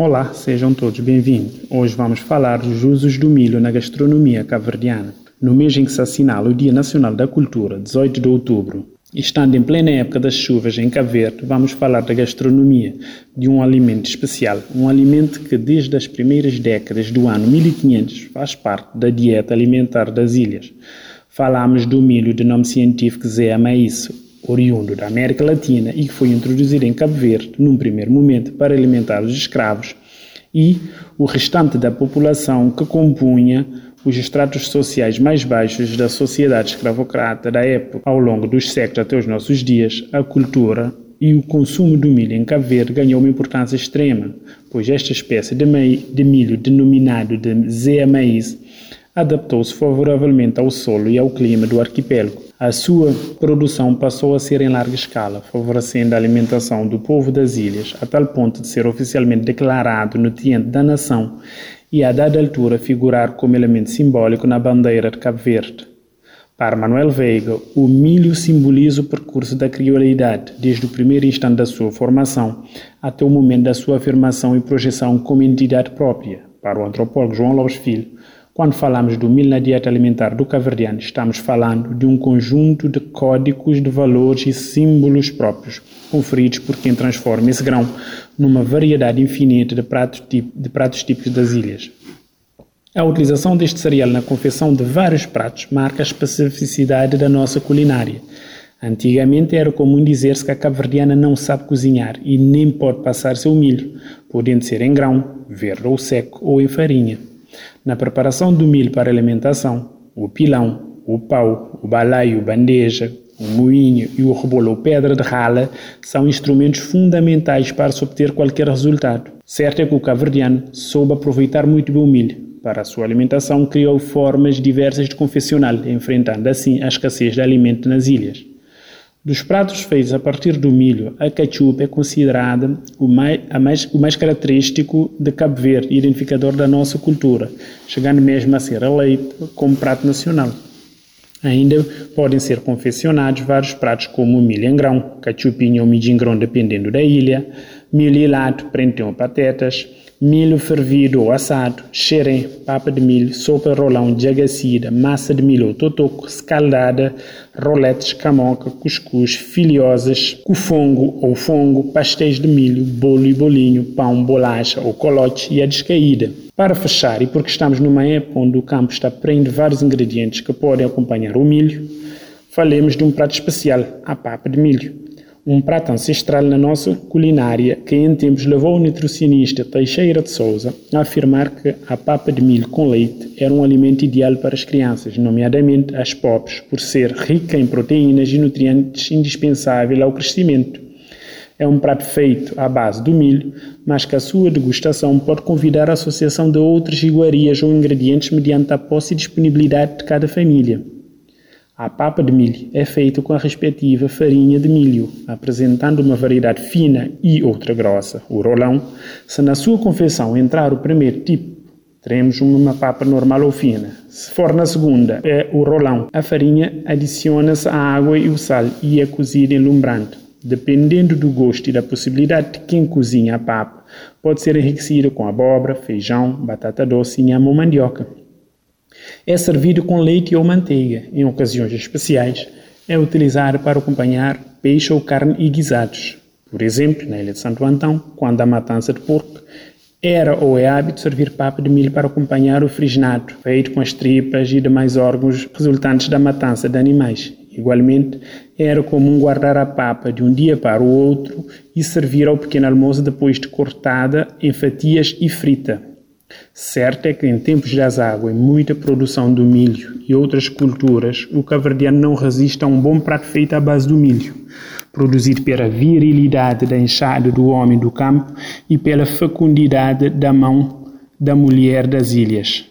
Olá, sejam todos bem-vindos. Hoje vamos falar dos usos do milho na gastronomia caverdiana. No mês em que se assinala o Dia Nacional da Cultura, 18 de outubro, estando em plena época das chuvas em Cabo Verde, vamos falar da gastronomia, de um alimento especial, um alimento que desde as primeiras décadas do ano 1500 faz parte da dieta alimentar das ilhas. Falamos do milho de nome científico Zea maíz, oriundo da América Latina e que foi introduzido em Cabo Verde num primeiro momento para alimentar os escravos e o restante da população que compunha os estratos sociais mais baixos da sociedade escravocrata da época. Ao longo dos séculos até os nossos dias, a cultura e o consumo do milho em Cabo Verde ganhou uma importância extrema, pois esta espécie de, milho denominado de zea maíz adaptou-se favoravelmente ao solo e ao clima do arquipélago. A sua produção passou a ser em larga escala, favorecendo a alimentação do povo das ilhas, a tal ponto de ser oficialmente declarado nutriente da nação e, a dada altura, figurar como elemento simbólico na bandeira de Cabo Verde. Para Manuel Veiga, o milho simboliza o percurso da criolidade, desde o primeiro instante da sua formação até o momento da sua afirmação e projeção como entidade própria. Para o antropólogo João Lopes Filho, quando falamos do milho na dieta alimentar do caverdiano, estamos falando de um conjunto de códigos de valores e símbolos próprios, conferidos por quem transforma esse grão numa variedade infinita de pratos, de pratos típicos das ilhas. A utilização deste cereal na confecção de vários pratos marca a especificidade da nossa culinária. Antigamente era comum dizer-se que a cabo-verdiana não sabe cozinhar e nem pode passar seu milho, podendo ser em grão, verde ou seco ou em farinha. Na preparação do milho para alimentação, o pilão, o pau, o balaio, bandeja, o moinho e o rebolo ou pedra de rala são instrumentos fundamentais para se obter qualquer resultado. Certo é que o caverdiano soube aproveitar muito bem o milho. Para a sua alimentação, criou formas diversas de confeccioná enfrentando assim a escassez de alimento nas ilhas. Dos pratos feitos a partir do milho, a cachupa é considerada o mais, mais, o mais característico de Cabo Verde, identificador da nossa cultura, chegando mesmo a ser eleito como prato nacional. Ainda podem ser confeccionados vários pratos como milho em grão, cachupinha ou milho em grão, dependendo da ilha, milho hilado, prentão ou patetas, milho fervido ou assado, xerém, papa de milho, sopa rolão jagacida, massa de milho ou totoco, escaldada, roletes, camoca, cuscuz, filhosas, cufongo ou fongo, pastéis de milho, bolo e bolinho, pão, bolacha ou colote e a descaída. Para fechar, e porque estamos numa época onde o campo está preenche de vários ingredientes que podem acompanhar o milho, falemos de um prato especial, a papa de milho um prato ancestral na nossa culinária que em tempos levou o nutricionista Teixeira de Souza a afirmar que a papa de milho com leite era um alimento ideal para as crianças, nomeadamente as pobres, por ser rica em proteínas e nutrientes indispensáveis ao crescimento. É um prato feito à base do milho, mas que a sua degustação pode convidar a associação de outras iguarias ou ingredientes mediante a posse e disponibilidade de cada família. A papa de milho é feita com a respectiva farinha de milho, apresentando uma variedade fina e outra grossa, o rolão. Se na sua confecção entrar o primeiro tipo, teremos uma papa normal ou fina. Se for na segunda, é o rolão. A farinha adiciona-se a água e o sal e é cozida em lumbrante. Dependendo do gosto e da possibilidade de quem cozinha a papa, pode ser enriquecida com abóbora, feijão, batata doce, inhame ou mandioca. É servido com leite ou manteiga. Em ocasiões especiais, é utilizado para acompanhar peixe ou carne e guisados. Por exemplo, na ilha de Santo Antão, quando há matança de porco, era ou é hábito servir papa de milho para acompanhar o frisnato, feito com as tripas e demais órgãos resultantes da matança de animais. Igualmente, era comum guardar a papa de um dia para o outro e servir ao pequeno almoço depois de cortada em fatias e frita. Certo é que em tempos de azágua e muita produção do milho e outras culturas, o caverdiano não resiste a um bom prato feito à base do milho, produzido pela virilidade da enxada do homem do campo e pela fecundidade da mão da mulher das ilhas.